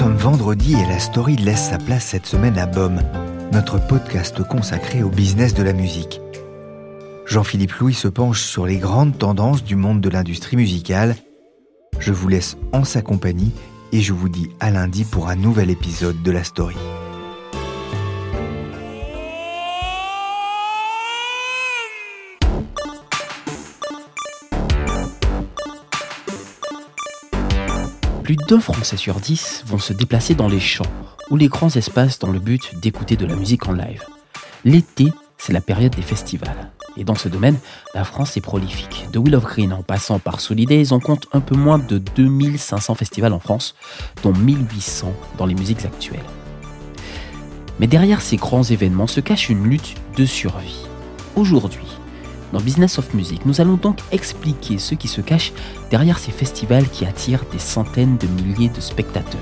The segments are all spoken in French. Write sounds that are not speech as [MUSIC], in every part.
Sommes vendredi et la story laisse sa place cette semaine à BOM, notre podcast consacré au business de la musique. Jean-Philippe Louis se penche sur les grandes tendances du monde de l'industrie musicale. Je vous laisse en sa compagnie et je vous dis à lundi pour un nouvel épisode de la story. Plus d'un Français sur dix vont se déplacer dans les champs ou les grands espaces dans le but d'écouter de la musique en live. L'été, c'est la période des festivals. Et dans ce domaine, la France est prolifique. De Will of Green en passant par Solidays, on compte un peu moins de 2500 festivals en France, dont 1800 dans les musiques actuelles. Mais derrière ces grands événements se cache une lutte de survie. Aujourd'hui, dans Business of Music, nous allons donc expliquer ce qui se cache derrière ces festivals qui attirent des centaines de milliers de spectateurs.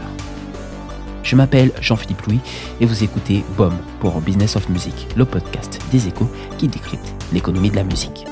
Je m'appelle Jean-Philippe Louis et vous écoutez BOM pour Business of Music, le podcast des échos qui décrypte l'économie de la musique.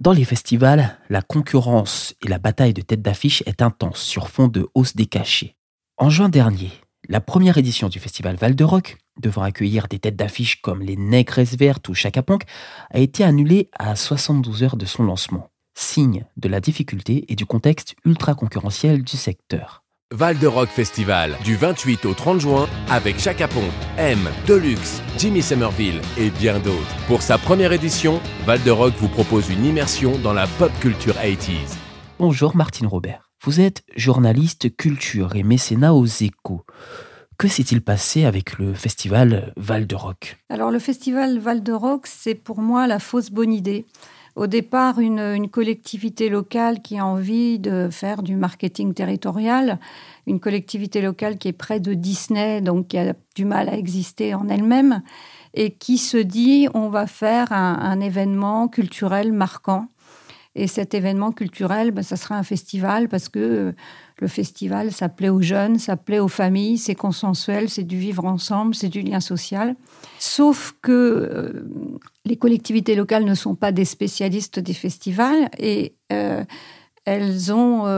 Dans les festivals, la concurrence et la bataille de tête d'affiche est intense sur fond de hausse des cachets. En juin dernier, la première édition du festival Val de Rock, devant accueillir des têtes d'affiche comme les Négresses Vertes ou Chaka Ponk, a été annulée à 72 heures de son lancement, signe de la difficulté et du contexte ultra concurrentiel du secteur. Val de Rock Festival, du 28 au 30 juin, avec Chaka Ponk, M, Deluxe, Jimmy Somerville et bien d'autres. Pour sa première édition, Val de Rock vous propose une immersion dans la pop culture 80s. Bonjour Martine Robert. Vous êtes journaliste culture et mécénat aux échos. Que s'est-il passé avec le festival Val de Rock Alors le festival Val de Rock, c'est pour moi la fausse bonne idée. Au départ, une, collectivité locale qui a envie de faire du marketing territorial, une collectivité locale qui est près de Disney, donc qui a du mal à exister en elle-même, et qui se dit on va faire un événement culturel marquant et cet événement culturel, ben, ça sera un festival parce que euh, le festival, ça plaît aux jeunes, ça plaît aux familles, c'est consensuel, c'est du vivre ensemble, c'est du lien social. Sauf que euh, les collectivités locales ne sont pas des spécialistes des festivals et euh, elles, ont,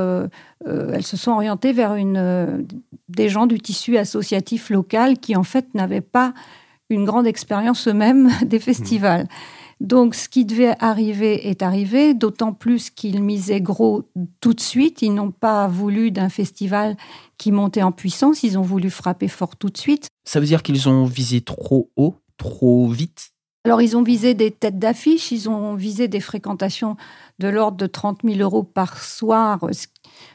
elles se sont orientées vers une, des gens du tissu associatif local qui, en fait, n'avaient pas une grande expérience eux-mêmes [LAUGHS] des festivals. Donc, ce qui devait arriver est arrivé, d'autant plus qu'ils misaient gros tout de suite. Ils n'ont pas voulu d'un festival qui montait en puissance, ils ont voulu frapper fort tout de suite. Ça veut dire qu'ils ont visé trop haut, trop vite? Alors, ils ont visé des têtes d'affiche, ils ont visé des fréquentations de l'ordre de 30 000 euros par soir.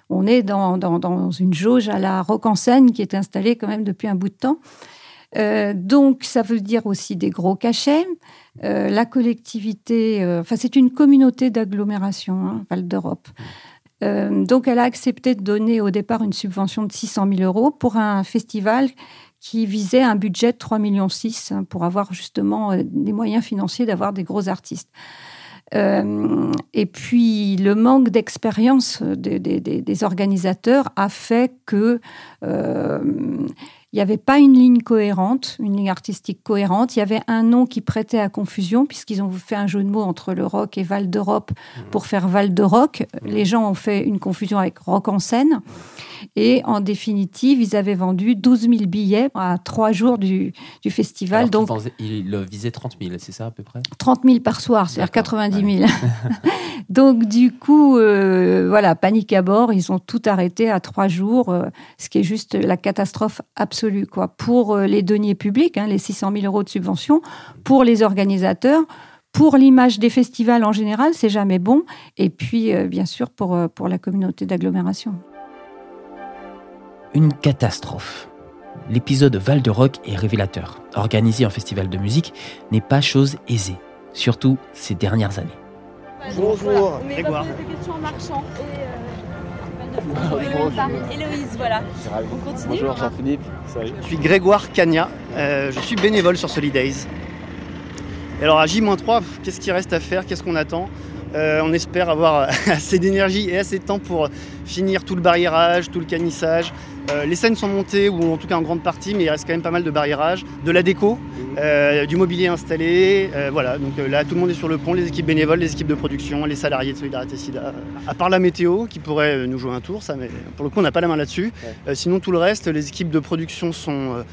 On est dans, dans, une jauge à la rock en scène qui est installée quand même depuis un bout de temps. Euh, donc, ça veut dire aussi des gros cachets. Euh, la collectivité, euh, enfin, c'est une communauté d'agglomération, hein, Val d'Europe. donc, elle a accepté de donner au départ une subvention de 600 000 euros pour un festival qui visait un budget de 3,6 millions hein, pour avoir justement des moyens financiers d'avoir des gros artistes. et puis le manque d'expérience des, organisateurs a fait que il n'y avait pas une ligne cohérente, une ligne artistique cohérente. Il y avait un nom qui prêtait à confusion, puisqu'ils ont fait un jeu de mots entre le rock et Val d'Europe pour faire Val de Rock. Les gens ont fait une confusion avec rock en scène. Et en définitive, ils avaient vendu 12 000 billets à trois jours du, du festival. donc, ils visaient 30 000, c'est ça à peu près? 30 000 par soir, c'est-à-dire 90 000. [LAUGHS] donc du coup, euh, voilà, panique à bord. Ils ont tout arrêté à trois jours, euh, ce qui est juste la catastrophe absolue. Quoi. Pour euh, les deniers publics, hein, les 600 000 euros de subvention, pour les organisateurs, pour l'image des festivals en général, c'est jamais bon. Et puis, bien sûr, pour, pour la communauté d'agglomération. Une catastrophe. L'épisode Val de Rock est révélateur. Organiser un festival de musique n'est pas chose aisée, surtout ces dernières années. Bonjour, Mais Grégoire. poser des questions en marchant. Et, euh, Héloïse, voilà. On continue Bonjour Jean-Philippe. Je suis Grégoire Cagna, euh, je suis bénévole sur Solidays. Et alors à J-3, qu'est-ce qu'il reste à faire? Qu'est-ce qu'on attend? Euh, On espère avoir [LAUGHS] assez d'énergie et assez de temps pour finir tout le barriérage, tout le canissage. Euh, les scènes sont montées, ou en tout cas en grande partie, mais il reste quand même pas mal de barriérage, de la déco, euh, du mobilier installé. euh, voilà, donc euh, là tout le monde est sur le pont, les équipes bénévoles, les équipes de production, les salariés de Solidarité Sida. À part la météo qui pourrait nous jouer un tour, ça, mais pour le coup on n'a pas la main là-dessus. Sinon tout le reste, les équipes de production sont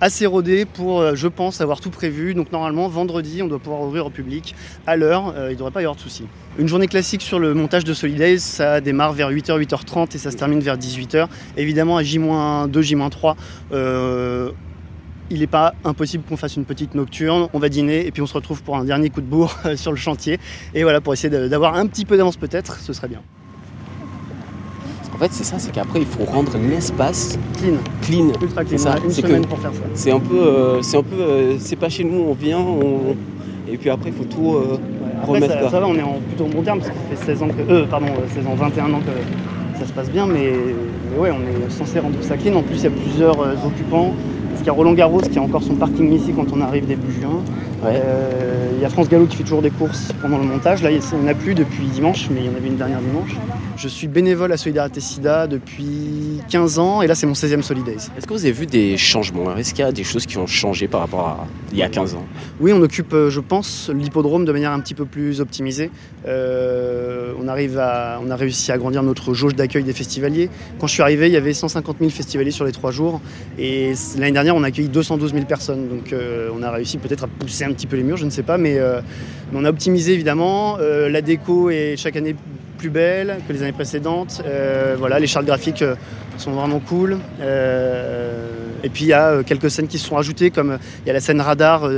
assez rodées pour, je pense, avoir tout prévu. Donc normalement vendredi on doit pouvoir ouvrir au public à l'heure, il ne devrait pas y avoir de soucis. Une journée classique sur le montage de Solidays, ça démarre vers 8h, 8h30 et ça se termine vers 18h. Évidemment à J-2, J-3, euh, il n'est pas impossible qu'on fasse une petite nocturne, on va dîner et puis on se retrouve pour un dernier coup de bourre [LAUGHS] sur le chantier. Et voilà, pour essayer d'avoir un petit peu d'avance peut-être, ce serait bien. En fait, c'est ça, c'est qu'après, il faut rendre l'espace Clean, clean. ultra clean, C'est ça, une c'est semaine que- pour faire ça. C'est un peu, euh, c'est un peu, euh, c'est pas chez nous, on vient, on- et puis après, il faut tout euh, Après, remettre. ça, quoi. ça va, on est en plutôt en bon terme parce que ça fait 16 ans que. Euh, pardon, euh, 16 ans, 21 ans que ça se passe bien, mais, mais ouais, on est censé rendre ça clean. En plus, il y a plusieurs occupants. Parce qu'il y a Roland Garros qui a encore son parking ici quand on arrive début juin. Ouais. Euh, il y a France Gallo qui fait toujours des courses pendant le montage. Là, il n'y en a plus depuis dimanche, mais il y en avait une dernière dimanche. Je suis bénévole à Solidarité Sida depuis 15 ans et là, c'est mon 16e Solidays. Est-ce que vous avez vu des changements? Est-ce qu'il y a des choses qui ont changé par rapport à il y a 15 ans? Oui, on occupe, euh, je pense, l'hippodrome de manière un petit peu plus optimisée. Euh, on, arrive à, on a réussi à agrandir notre jauge d'accueil des festivaliers. Quand je suis arrivé, il y avait 150 000 festivaliers sur les trois jours. Et l'année dernière, on a accueilli 212 000 personnes. Donc euh, on a réussi peut-être à pousser un petit peu les murs, je ne sais pas. Mais, euh, mais on a optimisé évidemment. La déco est chaque année plus belle que les années précédentes. Euh, voilà, les chartes graphiques euh, sont vraiment cool. Euh, et puis il y a quelques scènes qui se sont ajoutées, comme il y a la scène radar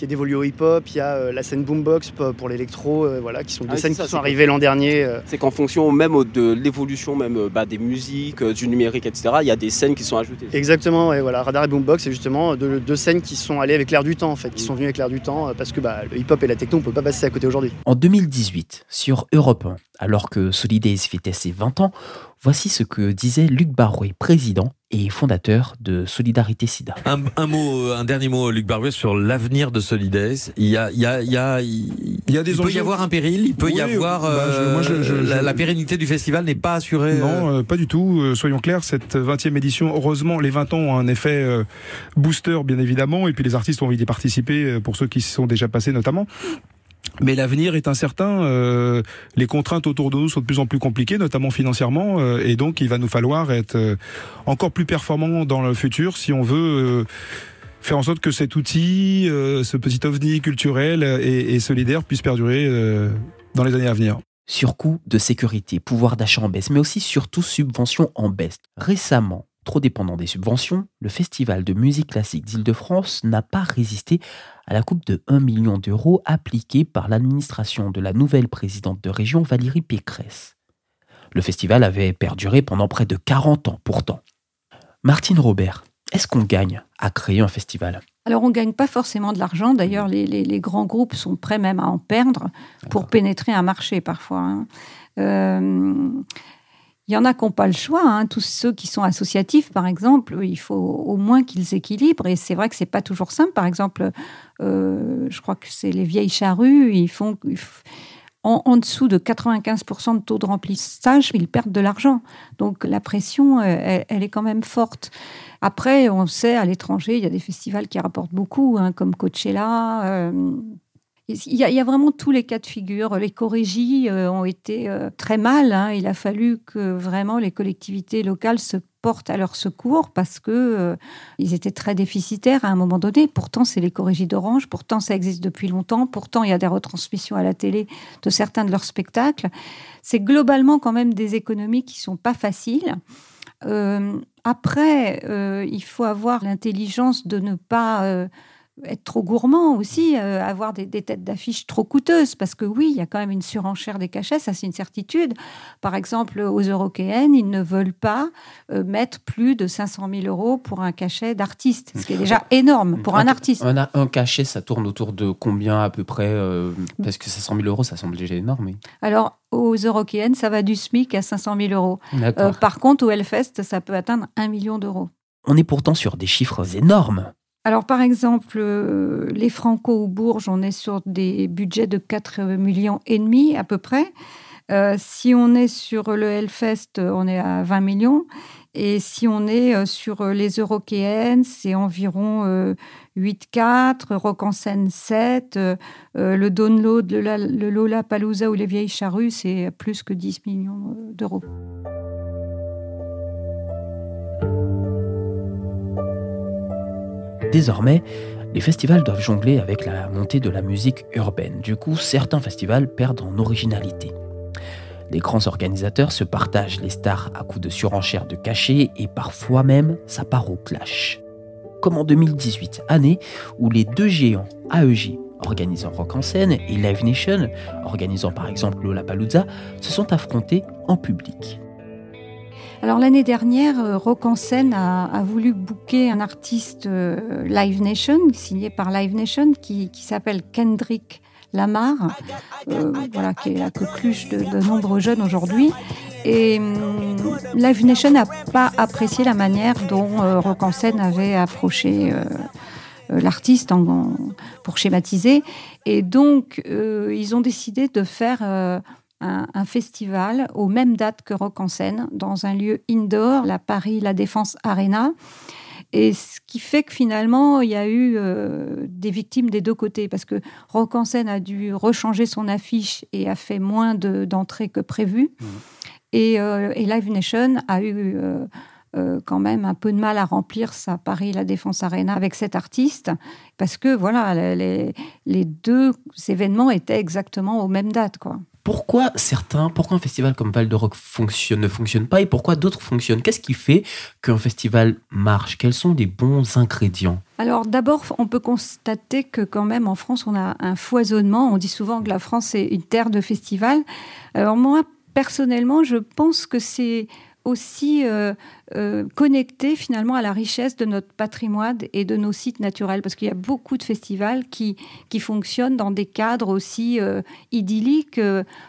qui est dévolue au hip-hop, il y a euh, la scène boombox pour, l'électro, euh, voilà, qui sont des Ah, scènes ça, qui sont arrivées l'an dernier. euh. C'est qu'en fonction même de l'évolution même bah, des musiques, euh, du numérique, etc. Il y a des scènes qui sont ajoutées. Exactement, ouais, voilà, radar et boombox, c'est justement deux, deux scènes qui sont allées avec l'air du temps, en fait, qui sont venues avec l'air du temps, parce que bah, le hip-hop et la techno, on peut pas passer à côté aujourd'hui. En 2018, sur Europe 1, alors que Solidays fêtait ses 20 ans, voici ce que disait Luc Barouet, président et fondateur de Solidarité Sida. Un, un mot, un dernier mot, Luc Barouet, sur l'avenir de Solidays. Il y a, il y a, il y a, il, Il y a des peut y avoir un péril. Il peut y avoir. bah, je- euh, moi, je- je- la, pérennité du festival n'est pas assurée. euh, Non, euh, pas du tout. Euh, soyons clairs, cette 20e édition, heureusement, les 20 ans ont un effet euh, booster, bien évidemment, et puis les artistes ont envie d'y participer, euh, pour ceux qui s'y sont déjà passés notamment. Mais l'avenir est incertain. euh, les contraintes autour de nous sont de plus en plus compliquées, notamment financièrement, euh, et donc il va nous falloir être euh, encore plus performants dans le futur si on veut euh, faire en sorte que cet outil, euh, ce petit ovni culturel et, et solidaire puisse perdurer dans les années à venir. Surcoût de sécurité, pouvoir d'achat en baisse, mais aussi surtout subventions en baisse. Récemment, trop dépendant des subventions, le Festival de musique classique d'Île-de-France n'a pas résisté à la coupe de 1 million d'euros appliquée par l'administration de la nouvelle présidente de région Valérie Pécresse. Le festival avait perduré pendant près de 40 ans pourtant. Martine Robert, est-ce qu'on gagne à créer un festival? Alors, on ne gagne pas forcément de l'argent. D'ailleurs, les, les- les grands groupes sont prêts même à en perdre pour pénétrer un marché parfois. hein. Euh, Il y en a qui n'ont pas le choix. hein. Tous ceux qui sont associatifs, par exemple, il faut au moins qu'ils équilibrent. Et c'est vrai que c'est pas toujours simple. Par exemple, euh, je crois que c'est les vieilles charrues. Ils font en, dessous de 95% de taux de remplissage, ils perdent de l'argent. Donc la pression, euh, elle, elle est quand même forte. Après, on sait, à l'étranger, il y a des festivals qui rapportent beaucoup, hein, comme Coachella. euh, il y, a, vraiment tous les cas de figure. Les corégies euh, ont été euh, très mal. hein. Il a fallu que vraiment les collectivités locales se portent à leur secours parce que euh, ils étaient très déficitaires à un moment donné. Pourtant, c'est les corégies d'Orange. Pourtant, ça existe depuis longtemps. Pourtant, il y a des retransmissions à la télé de certains de leurs spectacles. C'est globalement quand même des économies qui sont pas faciles. Euh, après, euh, il faut avoir l'intelligence de ne pas être trop gourmand aussi, euh, avoir des, têtes d'affiche trop coûteuses, parce que oui, il y a quand même une surenchère des cachets, ça c'est une certitude. Par exemple, aux Européennes, ils ne veulent pas euh, mettre plus de 500 000 euros pour un cachet d'artiste, ce qui est déjà énorme pour un, artiste. Un, un, cachet, ça tourne autour de combien à peu près euh, Parce que 500 000 euros, ça semble déjà énorme. Alors, aux Européennes, ça va du SMIC à 500 000 euros. par contre, au Hellfest, ça peut atteindre 1 million d'euros. On est pourtant sur des chiffres énormes. Alors, par exemple, euh, les Franco ou Bourges, on est sur des budgets de 4 millions et demi à peu près. Euh, si on est sur le Hellfest, on est à 20 millions. Et si on est euh, sur les Eurokéennes, c'est environ 8,4, Rock en scène 7, le Download, le, le Lola Palouza ou les Vieilles Charrues, c'est plus que 10 millions d'euros. Désormais, les festivals doivent jongler avec la montée de la musique urbaine. Du coup, certains festivals perdent en originalité. Les grands organisateurs se partagent les stars à coups de surenchère de cachets et parfois même ça part au clash. Comme en 2018, année où les deux géants AEG organisant Rock en scène et Live Nation, organisant par exemple Lollapalooza, se sont affrontés en public. Alors l'année dernière, euh, Rock en a, voulu booker un artiste euh, Live Nation, signé par Live Nation, qui, s'appelle Kendrick Lamar, euh, voilà, qui est la coqueluche de, de nombreux jeunes aujourd'hui. Et hum, Live Nation n'a pas apprécié la manière dont Rock en scène avait approché l'artiste pour schématiser. Et donc, ils ont décidé de faire un, festival aux mêmes dates que Rock en scène, dans un lieu indoor, la Paris La Défense Arena. Et ce qui fait que finalement, il y a eu euh, des victimes des deux côtés, parce que Rock en scène a dû rechanger son affiche et a fait moins d'entrées que prévu. Mmh. Et, euh, et, Live Nation a eu euh, quand même un peu de mal à remplir sa Paris La Défense Arena avec cet artiste, parce que voilà, les, les deux événements étaient exactement aux mêmes dates. Quoi pourquoi certains, pourquoi un festival comme Val de Rock fonctionne, ne fonctionne pas et pourquoi d'autres fonctionnent? Qu'est-ce qui fait qu'un festival marche? Quels sont les bons ingrédients? Alors d'abord, on peut constater que quand même en France, on a un foisonnement. On dit souvent que la France est une terre de festivals. Alors moi, personnellement, je pense que c'est aussi euh, euh, connecté finalement à la richesse de notre patrimoine et de nos sites naturels, parce qu'il y a beaucoup de festivals qui, qui fonctionnent dans des cadres aussi euh, idylliques.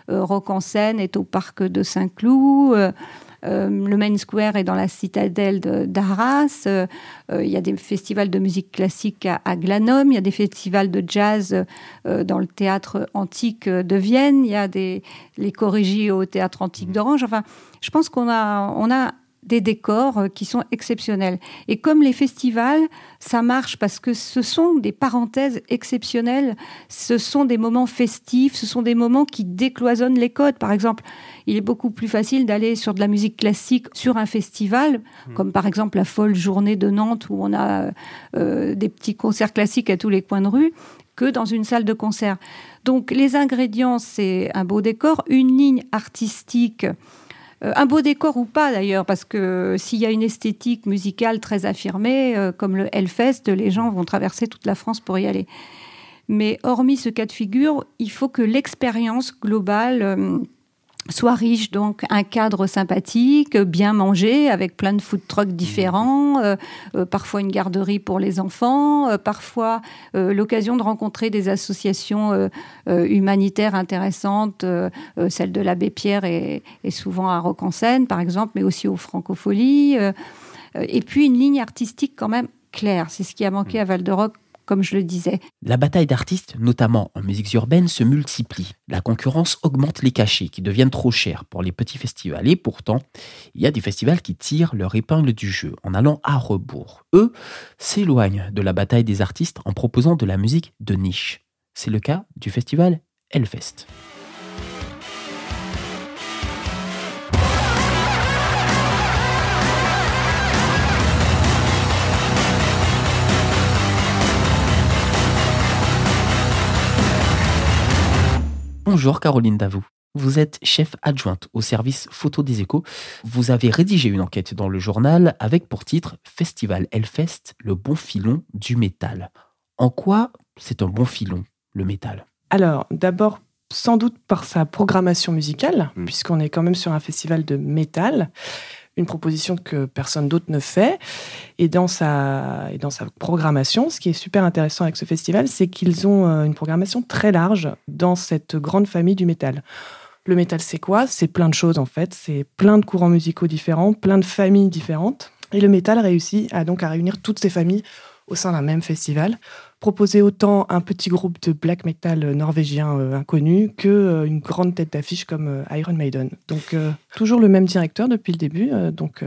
Rock en scène est au parc de Saint-Cloud. Le Main Square est dans la citadelle d'Arras. il y a des festivals de musique classique à, à Glanum. Il y a des festivals de jazz dans le théâtre antique de Vienne. Il y a des, les chorégies au théâtre antique d'Orange. Enfin, je pense qu'on a, on a des décors euh, qui sont exceptionnels. Et comme les festivals, ça marche parce que ce sont des parenthèses exceptionnelles, ce sont des moments festifs, ce sont des moments qui décloisonnent les codes. Par exemple, il est beaucoup plus facile d'aller sur de la musique classique sur un festival, mmh. comme par exemple la folle journée de Nantes où on a euh, des petits concerts classiques à tous les coins de rue, que dans une salle de concert. Donc les ingrédients, c'est un beau décor, une ligne artistique un beau décor ou pas d'ailleurs, parce que s'il y a une esthétique musicale très affirmée, euh, comme le Hellfest, les gens vont traverser toute la France pour y aller. Mais hormis ce cas de figure, il faut que l'expérience globale euh, soit riche, donc un cadre sympathique, bien mangé, avec plein de food trucks différents, mmh. euh, euh, parfois une garderie pour les enfants, euh, parfois l'occasion de rencontrer des associations humanitaires intéressantes, celle de l'abbé Pierre est, souvent à Rock en Seine, par exemple, mais aussi aux Francopholies, et puis une ligne artistique quand même claire. C'est ce qui a manqué mmh. à Val de Rock comme je le disais. La bataille d'artistes, notamment en musique urbaine, se multiplie. La concurrence augmente les cachets qui deviennent trop chers pour les petits festivals. Et pourtant, il y a des festivals qui tirent leur épingle du jeu en allant à rebours. Eux s'éloignent de la bataille des artistes en proposant de la musique de niche. C'est le cas du festival Hellfest. Bonjour Caroline Davou. Vous êtes chef adjointe au service photo des échos. Vous avez rédigé une enquête dans le journal avec pour titre Festival Hellfest, le bon filon du métal. En quoi c'est un bon filon, le métal? Alors, d'abord, sans doute par sa programmation musicale, mm. puisqu'on est quand même sur un festival de métal, une proposition que personne d'autre ne fait. Et dans, sa, et dans sa programmation, ce qui est super intéressant avec ce festival, c'est qu'ils ont euh, une programmation très large dans cette grande famille du métal. Le métal, c'est quoi? C'est plein de choses en fait. C'est plein de courants musicaux différents, plein de familles différentes. Et le métal réussit à donc à réunir toutes ces familles au sein d'un même festival proposer autant un petit groupe de black metal norvégien euh, inconnu que euh, une grande tête d'affiche comme euh, Iron Maiden. Donc toujours le même directeur depuis le début, donc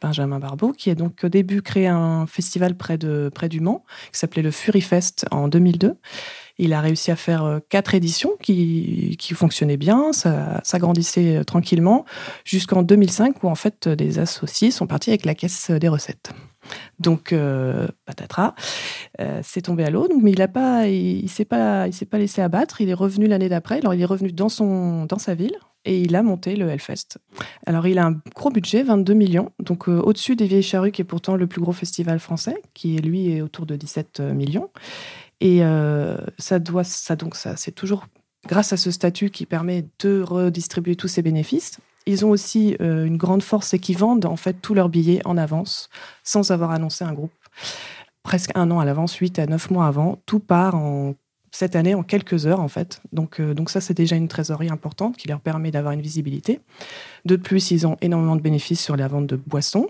Benjamin Barbeau, qui a donc au début créé un festival près près du Mans qui s'appelait le Fury Fest en 2002. Il a réussi à faire quatre éditions qui, fonctionnaient bien, ça s'agrandissait tranquillement, jusqu'en 2005 où en fait les associés sont partis avec la caisse des recettes. Donc, euh, patatras, euh, c'est tombé à l'eau. Mais il ne pas, il, s'est pas, laissé abattre. Il est revenu l'année d'après. Alors, il est revenu dans son, dans sa ville et il a monté le Hellfest. Alors, il a un gros budget, 22 millions, donc euh, au-dessus des Vieilles Charrues, qui est pourtant le plus gros festival français, qui lui est autour de 17 millions. Et ça doit, ça donc ça, c'est toujours grâce à ce statut qui permet de redistribuer tous ces bénéfices. Ils ont aussi euh, une grande force, c'est qu'ils vendent en fait tous leurs billets en avance, sans avoir annoncé un groupe. Presque un an à l'avance, 8 à 9 mois avant, tout part en, cette année en quelques heures en fait. Donc, euh, donc ça, c'est déjà une trésorerie importante qui leur permet d'avoir une visibilité. De plus, ils ont énormément de bénéfices sur la vente de boissons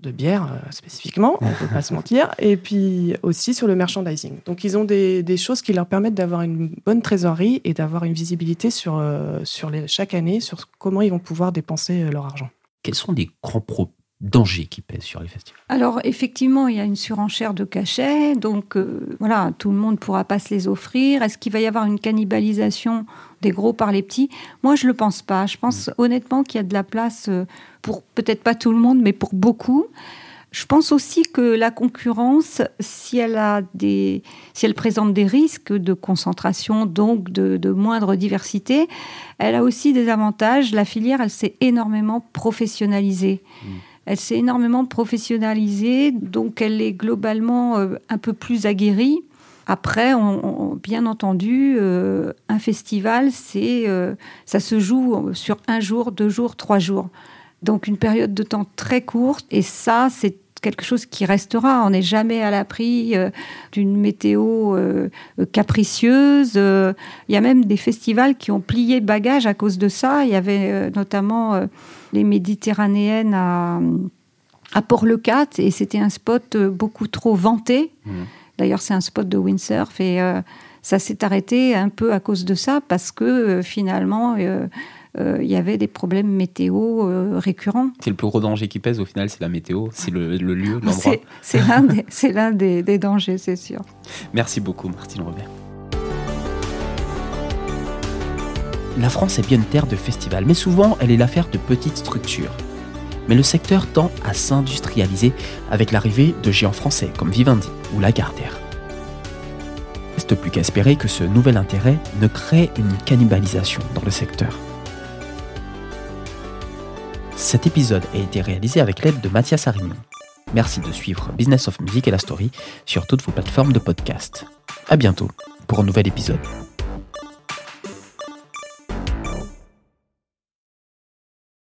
de bière euh, spécifiquement, on ne peut pas se mentir, et puis aussi sur le merchandising. Donc ils ont des, choses qui leur permettent d'avoir une bonne trésorerie et d'avoir une visibilité sur, euh, sur les, chaque année sur comment ils vont pouvoir dépenser euh, leur argent. Quels sont les grands pro dangers qui pèsent sur les festivals Alors effectivement, il y a une surenchère de cachets, donc voilà, tout le monde ne pourra pas se les offrir. Est-ce qu'il va y avoir une cannibalisation des gros par les petits? Moi, je ne le pense pas. Je pense mm. honnêtement qu'il y a de la place pour peut-être pas tout le monde, mais pour beaucoup. Je pense aussi que la concurrence, si elle, a des, si elle présente des risques de concentration, donc de, moindre diversité, elle a aussi des avantages. La filière, elle s'est énormément professionnalisée. Mmh. Elle s'est énormément professionnalisée, donc elle est globalement euh, un peu plus aguerrie. Après, bien entendu, euh, un festival, c'est, euh, ça se joue sur un jour, deux jours, trois jours. Donc une période de temps très courte. Et ça, c'est quelque chose qui restera. On n'est jamais à l'abri d'une météo capricieuse. Il y a même des festivals qui ont plié bagage à cause de ça. Il y avait notamment les Méditerranéennes à, à Port-le-Cat et c'était un spot beaucoup trop vanté. Mmh. D'ailleurs, c'est un spot de windsurf et ça s'est arrêté un peu à cause de ça parce que finalement euh, il y avait des problèmes météo euh, récurrents. C'est le plus gros danger qui pèse au final, c'est la météo, c'est le, lieu, l'endroit. [LAUGHS] C'est l'un des, des, dangers, c'est sûr. Merci beaucoup, Martine Robert. La France est bien une terre de festivals, mais souvent elle est l'affaire de petites structures. Mais le secteur tend à s'industrialiser avec l'arrivée de géants français comme Vivendi ou Lagardère. Reste plus qu'à espérer que ce nouvel intérêt ne crée une cannibalisation dans le secteur. Cet épisode a été réalisé avec l'aide de Mathias Arignon. Merci de suivre Business of Music et la Story sur toutes vos plateformes de podcast. À bientôt pour un nouvel épisode.